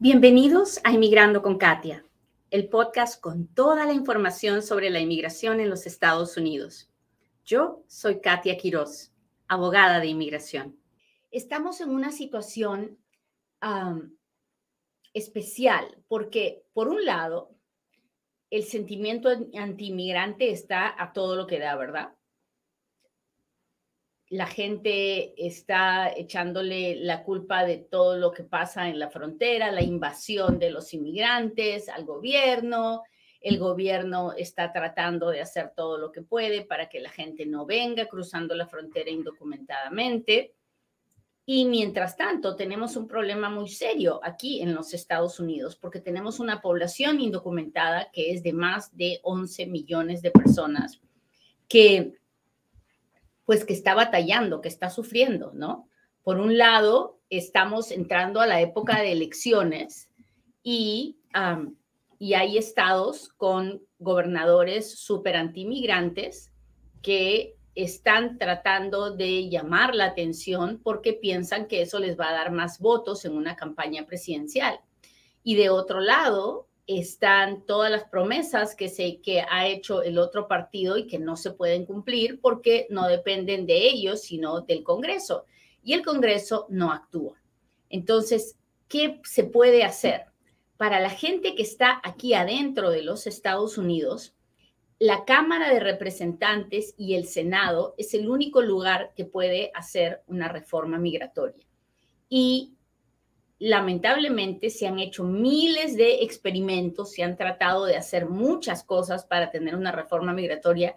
Bienvenidos a Inmigrando con Katia, el podcast con toda la información sobre la inmigración en los Estados Unidos. Yo soy Katia Quiroz, abogada de inmigración. Estamos en una situación especial porque, por un lado, el sentimiento anti-inmigrante está a todo lo que da, ¿verdad? La gente está echándole la culpa de todo lo que pasa en la frontera, la invasión de los inmigrantes al gobierno. El gobierno está tratando de hacer todo lo que puede para que la gente no venga cruzando la frontera indocumentadamente. Y mientras tanto, tenemos un problema muy serio aquí en los Estados Unidos, porque tenemos una población indocumentada que es de más de 11 millones de personas que pues que está batallando, que está sufriendo, ¿no? Por un lado, estamos entrando a la época de elecciones y, y hay estados con gobernadores súper antimigrantes que están tratando de llamar la atención porque piensan que eso les va a dar más votos en una campaña presidencial. Y de otro lado, están todas las promesas que, se, que ha hecho el otro partido y que no se pueden cumplir porque no dependen de ellos, sino del Congreso. Y el Congreso no actúa. Entonces, ¿qué se puede hacer? Para la gente que está aquí adentro de los Estados Unidos, la Cámara de Representantes y el Senado es el único lugar que puede hacer una reforma migratoria. Y lamentablemente se han hecho miles de experimentos, se han tratado de hacer muchas cosas para tener una reforma migratoria,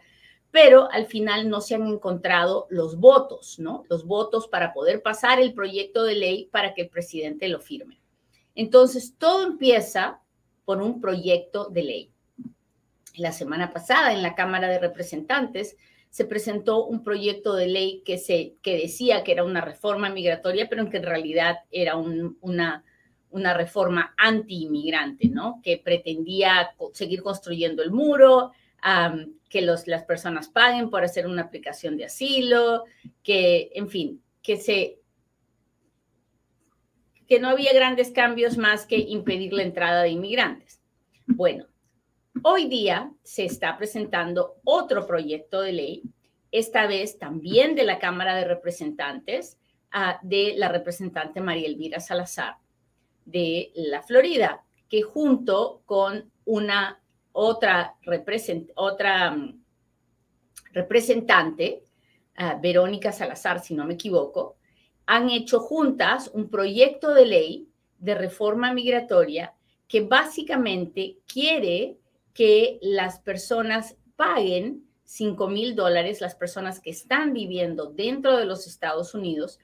pero al final no se han encontrado los votos, ¿no? Los votos para poder pasar el proyecto de ley para que el presidente lo firme. Entonces, todo empieza por un proyecto de ley. La semana pasada en la Cámara de Representantes se presentó un proyecto de ley que, se, que decía que era una reforma migratoria, pero que en realidad era una, una reforma anti-inmigrante, ¿no? Que pretendía seguir construyendo el muro, que los, las personas paguen por hacer una aplicación de asilo, que, en fin, que se que no había grandes cambios más que impedir la entrada de inmigrantes. Bueno, Hoy día se está presentando otro proyecto de ley, esta vez también de la Cámara de Representantes, ah, de la representante María Elvira Salazar de la Florida, que junto con una otra, mm, representante, ah, Verónica Salazar, si no me equivoco, han hecho juntas un proyecto de ley de reforma migratoria que básicamente quiere que las personas paguen 5 mil dólares, las personas que están viviendo dentro de los Estados Unidos,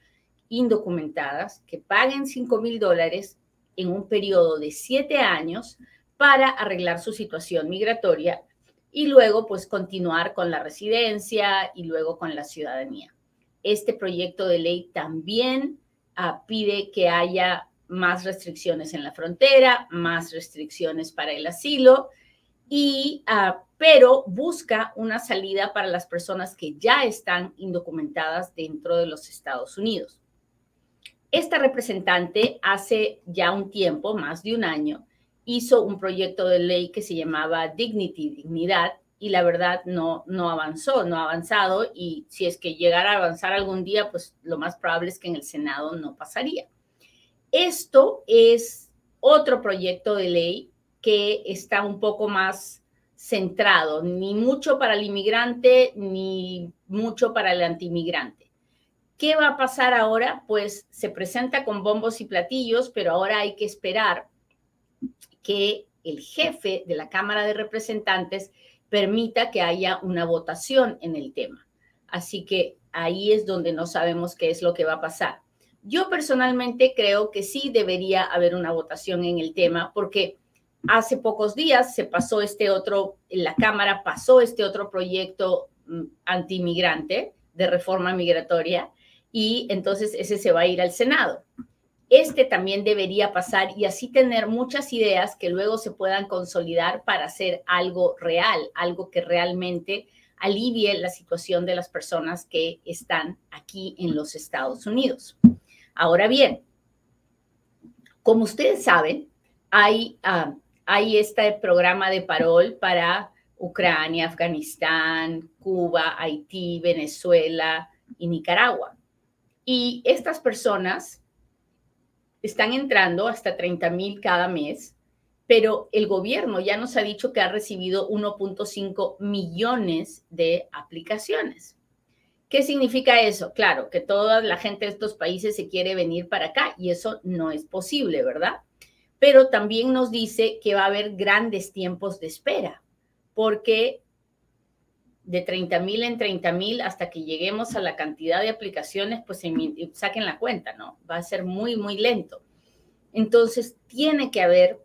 indocumentadas, que paguen 5 mil dólares en un periodo de siete años para arreglar su situación migratoria y luego pues continuar con la residencia y luego con la ciudadanía. Este proyecto de ley también ah, pide que haya más restricciones en la frontera, más restricciones para el asilo y, ah, pero busca una salida para las personas que ya están indocumentadas dentro de los Estados Unidos. Esta representante hace ya un tiempo, más de un año, hizo un proyecto de ley que se llamaba Dignity, Dignidad, y la verdad no, no avanzó, no ha avanzado, y si es que llegara a avanzar algún día, pues lo más probable es que en el Senado no pasaría. Esto es otro proyecto de ley que está un poco más centrado, ni mucho para el inmigrante, ni mucho para el antimigrante. ¿Qué va a pasar ahora? Pues se presenta con bombos y platillos, pero ahora hay que esperar que el jefe de la Cámara de Representantes permita que haya una votación en el tema. Así que ahí es donde no sabemos qué es lo que va a pasar. Yo personalmente creo que sí debería haber una votación en el tema porque hace pocos días se pasó este otro, en la Cámara pasó este otro proyecto mm, antimigrante de reforma migratoria y entonces ese se va a ir al Senado. Este también debería pasar y así tener muchas ideas que luego se puedan consolidar para hacer algo real, algo que realmente alivie la situación de las personas que están aquí en los Estados Unidos. Ahora bien, Como ustedes saben, hay, ah, hay este programa de parol para Ucrania, Afganistán, Cuba, Haití, Venezuela y Nicaragua. Y estas personas están entrando hasta 30 mil cada mes, pero el gobierno ya nos ha dicho que ha recibido 1.5 millones de aplicaciones. ¿Qué significa eso? Claro, que toda la gente de estos países se quiere venir para acá y eso no es posible, ¿verdad? Pero también nos dice que va a haber grandes tiempos de espera, porque de 30 mil en 30 mil hasta que lleguemos a la cantidad de aplicaciones, pues saquen la cuenta, ¿no? Va a ser muy, muy lento. Entonces, tiene que haber,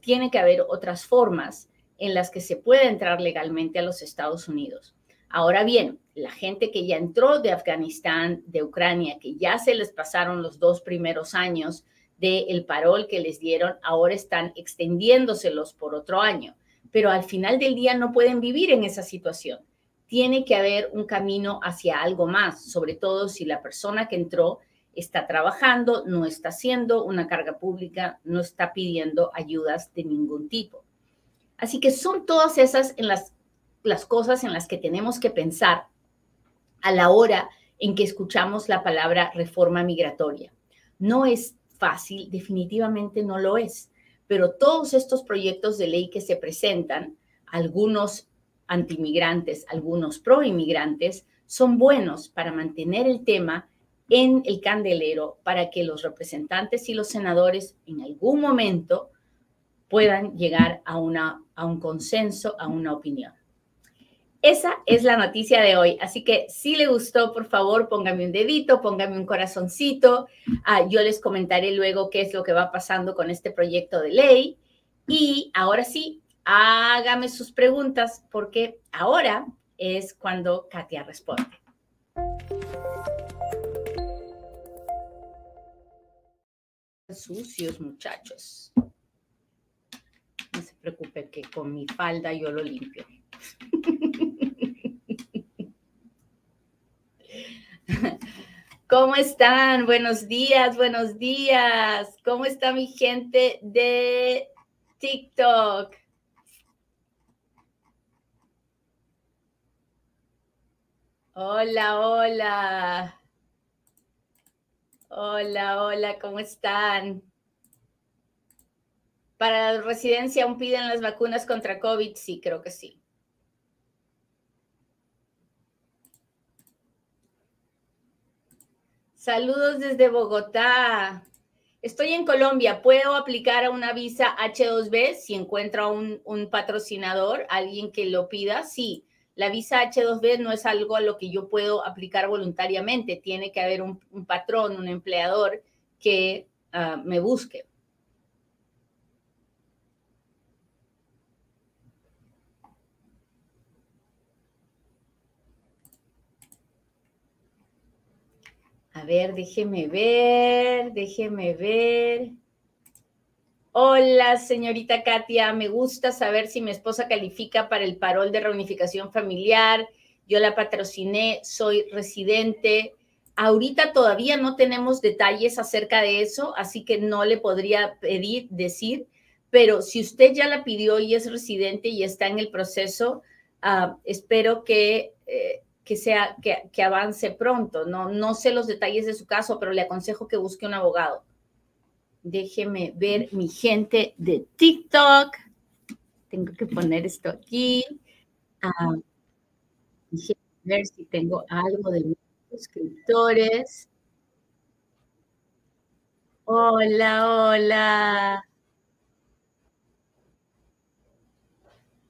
tiene que haber otras formas en las que se pueda entrar legalmente a los Estados Unidos. Ahora bien, la gente que ya entró de Afganistán, de Ucrania, que ya se les pasaron los dos primeros años del parol que les dieron, ahora están extendiéndoselos por otro año. Pero al final del día no pueden vivir en esa situación. Tiene que haber un camino hacia algo más, sobre todo si la persona que entró está trabajando, no está haciendo una carga pública, no está pidiendo ayudas de ningún tipo. Así que son todas esas en las las cosas en las que tenemos que pensar a la hora en que escuchamos la palabra reforma migratoria. No es fácil, definitivamente no lo es, pero todos estos proyectos de ley que se presentan, algunos antimigrantes, algunos proinmigrantes, son buenos para mantener el tema en el candelero para que los representantes y los senadores en algún momento puedan llegar a, una, a un consenso, a una opinión. Esa es la noticia de hoy. Así que si le gustó, por favor, póngame un dedito, póngame un corazoncito. Ah, yo les comentaré luego qué es lo que va pasando con este proyecto de ley. Y ahora sí, hágame sus preguntas porque ahora es cuando Katia responde. Sucios, muchachos. Se preocupe que con mi falda yo lo limpio. ¿Cómo están? Buenos días, buenos días. ¿Cómo está mi gente de TikTok? Hola, hola. Hola, hola, ¿cómo están? Para la residencia aún piden las vacunas contra COVID, sí, creo que sí. Saludos desde Bogotá. Estoy en Colombia. ¿Puedo aplicar a una visa H2B si encuentro un, un patrocinador, alguien que lo pida? Sí. La visa H2B no es algo a lo que yo puedo aplicar voluntariamente. Tiene que haber un, patrón, un empleador que ah, me busque. A ver, déjeme ver, déjeme ver. Hola, señorita Katia, me gusta saber si mi esposa califica para el parol de reunificación familiar. Yo la patrociné, soy residente. Ahorita todavía no tenemos detalles acerca de eso, así que no le podría pedir, decir, pero si usted ya la pidió y es residente y está en el proceso, ah, espero que eh, que, sea, que, avance pronto. No, no sé los detalles de su caso, pero le aconsejo que busque un abogado. Déjeme ver mi gente de TikTok. Tengo que poner esto aquí. Ah, ver si tengo algo de mis suscriptores. Hola, hola.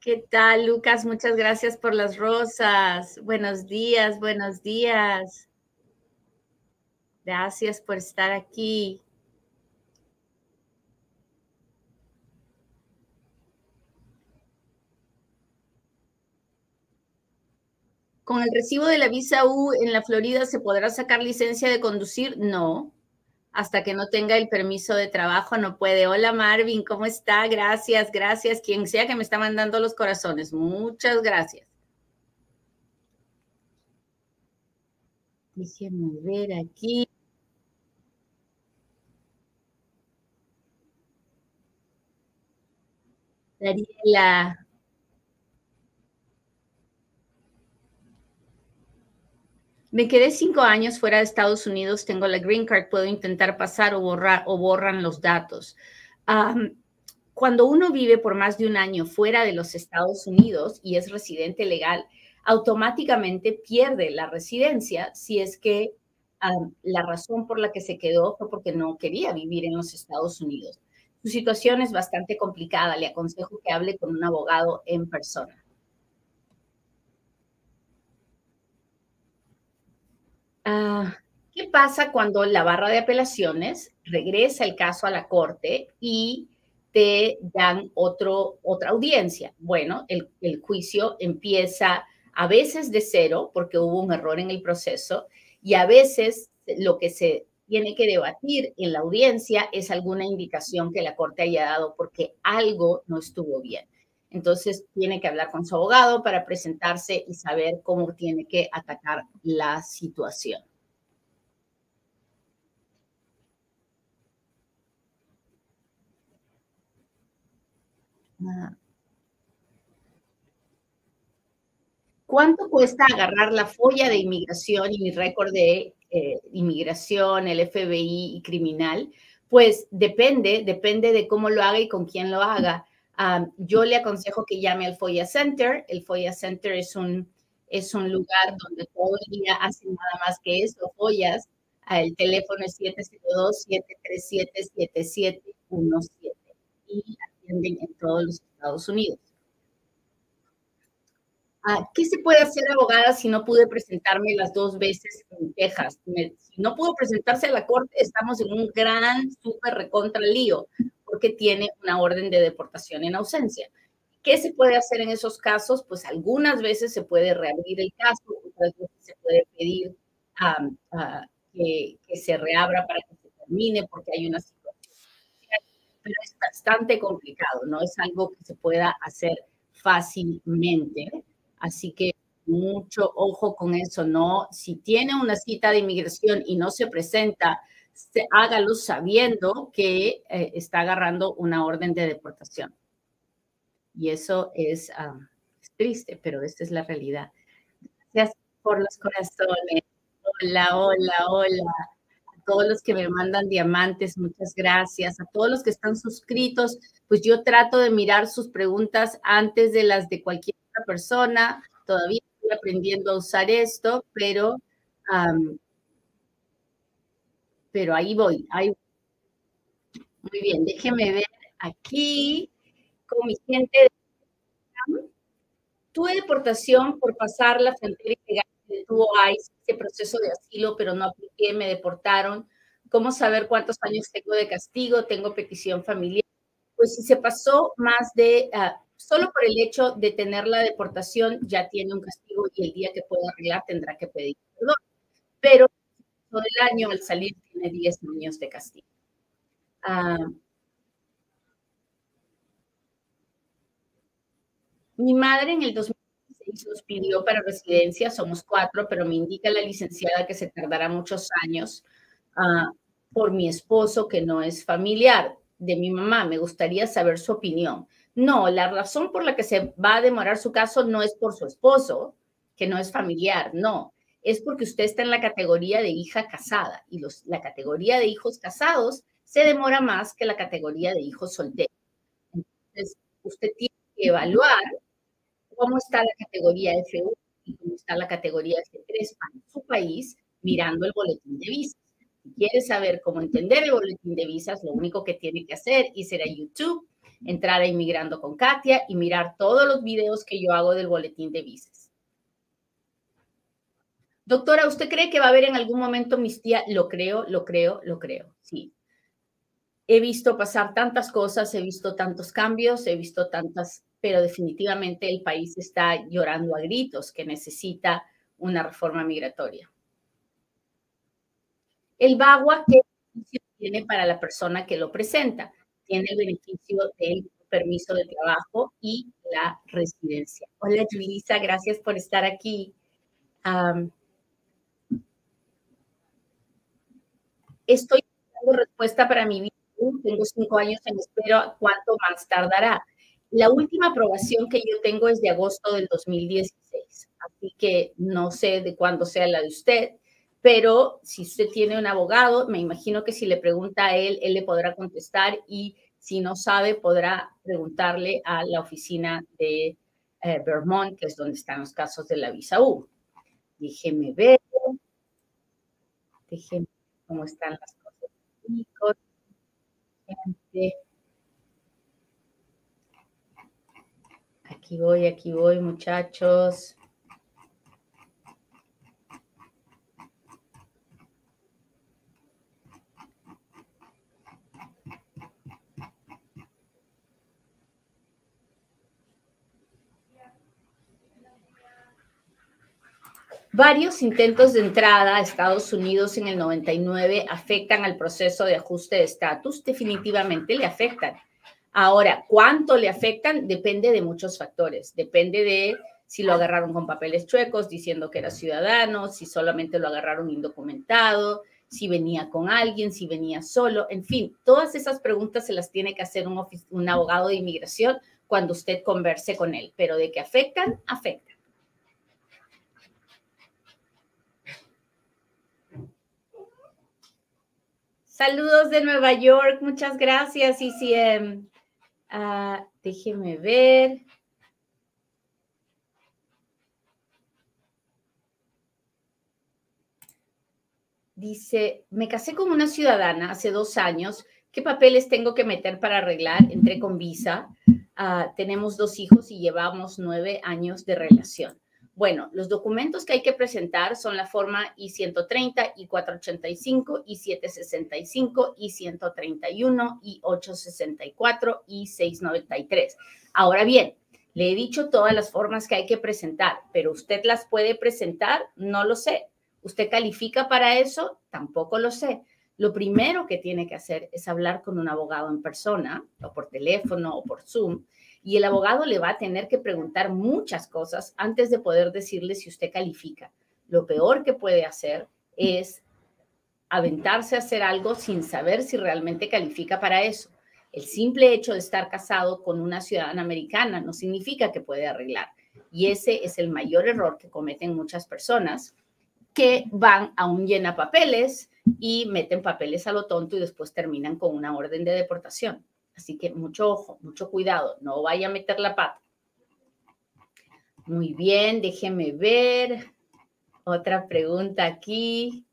¿Qué tal, Lucas? Muchas gracias por las rosas. Buenos días, buenos días. Gracias por estar aquí. ¿Con el recibo de la visa U en la Florida se podrá sacar licencia de conducir? No hasta que no tenga el permiso de trabajo, no puede. Hola Marvin, ¿cómo está? Gracias, gracias. Quien sea que me está mandando los corazones, muchas gracias. Déjenme ver aquí. Dariela, Me quedé cinco años fuera de Estados Unidos, tengo la green card, puedo intentar pasar o borrar o borran los datos. cuando uno vive por más de un año fuera de los Estados Unidos y es residente legal, automáticamente pierde la residencia si es que la razón por la que se quedó fue porque no quería vivir en los Estados Unidos. Su situación es bastante complicada, le aconsejo que hable con un abogado en persona. Ah, ¿Qué pasa cuando la barra de apelaciones regresa el caso a la corte y te dan otro, otra audiencia? Bueno, el, el juicio empieza a veces de cero porque hubo un error en el proceso y a veces lo que se tiene que debatir en la audiencia es alguna indicación que la corte haya dado porque algo no estuvo bien. Entonces tiene que hablar con su abogado para presentarse y saber cómo tiene que atacar la situación. Ah. ¿Cuánto cuesta agarrar la folla de inmigración y mi récord de eh, inmigración, el FBI y criminal? Pues depende, depende de cómo lo haga y con quién lo haga yo le aconsejo que llame al FOIA Center. El FOIA Center es un, es un lugar donde todo el día hacen nada más que eso, FOIAs. El teléfono es 702-737-7717 y atienden en todos los Estados Unidos. Ah, ¿Qué se puede hacer, abogada, si no pude presentarme las dos veces en Texas? si no pudo presentarse a la corte, estamos en un gran, súper recontra lío porque tiene una orden de deportación en ausencia. ¿Qué se puede hacer en esos casos? Pues algunas veces se puede reabrir el caso, otras veces se puede pedir que, se reabra para que se termine porque hay una situación. Pero es bastante complicado, no es algo que se pueda hacer fácilmente. Así que mucho ojo con eso, ¿no? Si tiene una cita de inmigración y no se presenta, hágalo sabiendo que eh, está agarrando una orden de deportación. Y eso es, ah, es, triste, pero esta es la realidad. Gracias por los corazones. Hola, hola, hola. A todos los que me mandan diamantes, muchas gracias. A todos los que están suscritos, pues yo trato de mirar sus preguntas antes de las de cualquier otra persona. Todavía estoy aprendiendo a usar esto, pero pero ahí voy, ahí Muy bien, déjeme ver aquí con mi gente. Tuve deportación por pasar la frontera ilegal, tuvo ICE, ese proceso de asilo, pero no apliqué, me deportaron. ¿Cómo saber cuántos años tengo de castigo? Tengo petición familiar. Pues si se pasó más de, ah, solo por el hecho de tener la deportación, ya tiene un castigo y el día que pueda arreglar tendrá que pedir perdón. Pero todo el año al salir tiene 10 años de castigo. Ah, mi madre en el 2016 nos pidió para residencia, somos cuatro, pero me indica la licenciada que se tardará muchos años ah, por mi esposo que no es familiar de mi mamá. Me gustaría saber su opinión. No, la razón por la que se va a demorar su caso no es por su esposo, que no es familiar, no es porque usted está en la categoría de hija casada y los, la categoría de hijos casados se demora más que la categoría de hijos solteros. Entonces, usted tiene que evaluar cómo está la categoría F1 y cómo está la categoría F3 para su país mirando el boletín de visas. Si quiere saber cómo entender el boletín de visas, lo único que tiene que hacer ir a YouTube, entrar a Inmigrando con Katia y mirar todos los videos que yo hago del boletín de visas. Doctora, ¿usted cree que va a haber en algún momento mis tías? Lo creo, lo creo, lo creo, sí. He visto pasar tantas cosas, he visto tantos cambios, he visto tantas, pero definitivamente el país está llorando a gritos que necesita una reforma migratoria. El BAGUA, ¿qué beneficio tiene para la persona que lo presenta? Tiene el beneficio del permiso de trabajo y la residencia. Hola, Julisa, gracias por estar aquí. Estoy dando respuesta para mi vida, tengo cinco años en espera, ¿cuánto más tardará? La última aprobación que yo tengo es de agosto del 2016, así que no sé de cuándo sea la de usted, pero si usted tiene un abogado, me imagino que si le pregunta a él, él le podrá contestar y si no sabe, podrá preguntarle a la oficina de eh, Vermont, que es donde están los casos de la visa U. Déjeme ver. Déjeme cómo están las cosas. Aquí voy, aquí voy, muchachos. Varios intentos de entrada a Estados Unidos en el 99 afectan al proceso de ajuste de estatus, definitivamente le afectan. Ahora, ¿cuánto le afectan? Depende de muchos factores. Depende de si lo agarraron con papeles chuecos diciendo que era ciudadano, si solamente lo agarraron indocumentado, si venía con alguien, si venía solo, en fin, todas esas preguntas se las tiene que hacer un, abogado de inmigración cuando usted converse con él, pero de que afectan, afectan. Saludos de Nueva York, muchas gracias, ICM. Uh, déjeme ver. Dice, me casé con una ciudadana hace dos años. ¿Qué papeles tengo que meter para arreglar? Entré con visa. Ah, tenemos dos hijos y llevamos nueve años de relación. Bueno, los documentos que hay que presentar son la forma I-130, I-485, I-765, I-131, I-864 y 693. Ahora bien, le he dicho todas las formas que hay que presentar, pero usted las puede presentar, no lo sé. ¿Usted califica para eso? Tampoco lo sé. Lo primero que tiene que hacer es hablar con un abogado en persona, o por teléfono, o por Zoom, y el abogado le va a tener que preguntar muchas cosas antes de poder decirle si usted califica. Lo peor que puede hacer es aventarse a hacer algo sin saber si realmente califica para eso. El simple hecho de estar casado con una ciudadana americana no significa que puede arreglar. Y ese es el mayor error que cometen muchas personas que van a un llena papeles y meten papeles a lo tonto y después terminan con una orden de deportación. Así que mucho ojo, mucho cuidado, no vaya a meter la pata. Muy bien, déjeme ver. Otra pregunta aquí.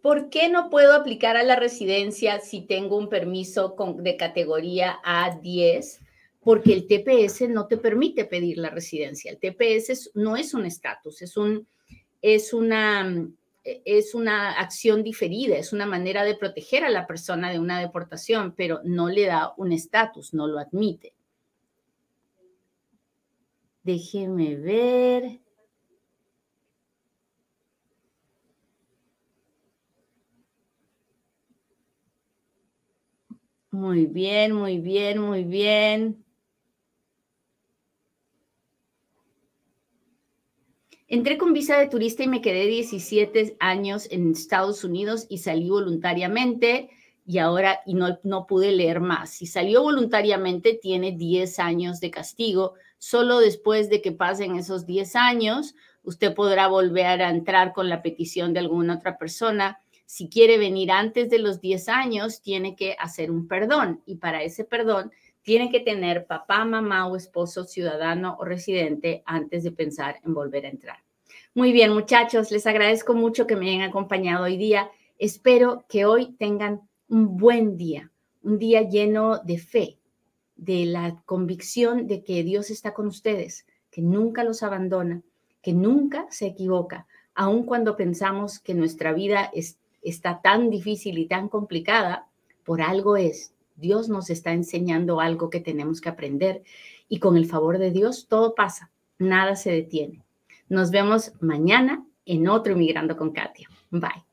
¿Por qué no puedo aplicar a la residencia si tengo un permiso de categoría A10? Porque el TPS no te permite pedir la residencia. El TPS no es un estatus, es, un, es, una, es una acción diferida, es una manera de proteger a la persona de una deportación, pero no le da un estatus, no lo admite. Déjeme ver. Muy bien, muy bien, muy bien. Entré con visa de turista y me quedé 17 años en Estados Unidos y salí voluntariamente y ahora y no, no pude leer más. Si salió voluntariamente, tiene 10 años de castigo. Solo después de que pasen esos 10 años, usted podrá volver a entrar con la petición de alguna otra persona. Si quiere venir antes de los 10 años, tiene que hacer un perdón y para ese perdón tiene que tener papá, mamá o esposo ciudadano o residente antes de pensar en volver a entrar. Muy bien, muchachos, les agradezco mucho que me hayan acompañado hoy día. Espero que hoy tengan un buen día, un día lleno de fe, de la convicción de que Dios está con ustedes, que nunca los abandona, que nunca se equivoca, aun cuando pensamos que nuestra vida está tan difícil y tan complicada, por algo es, Dios nos está enseñando algo que tenemos que aprender y con el favor de Dios todo pasa, nada se detiene. Nos vemos mañana en otro Inmigrando con Katia. Bye.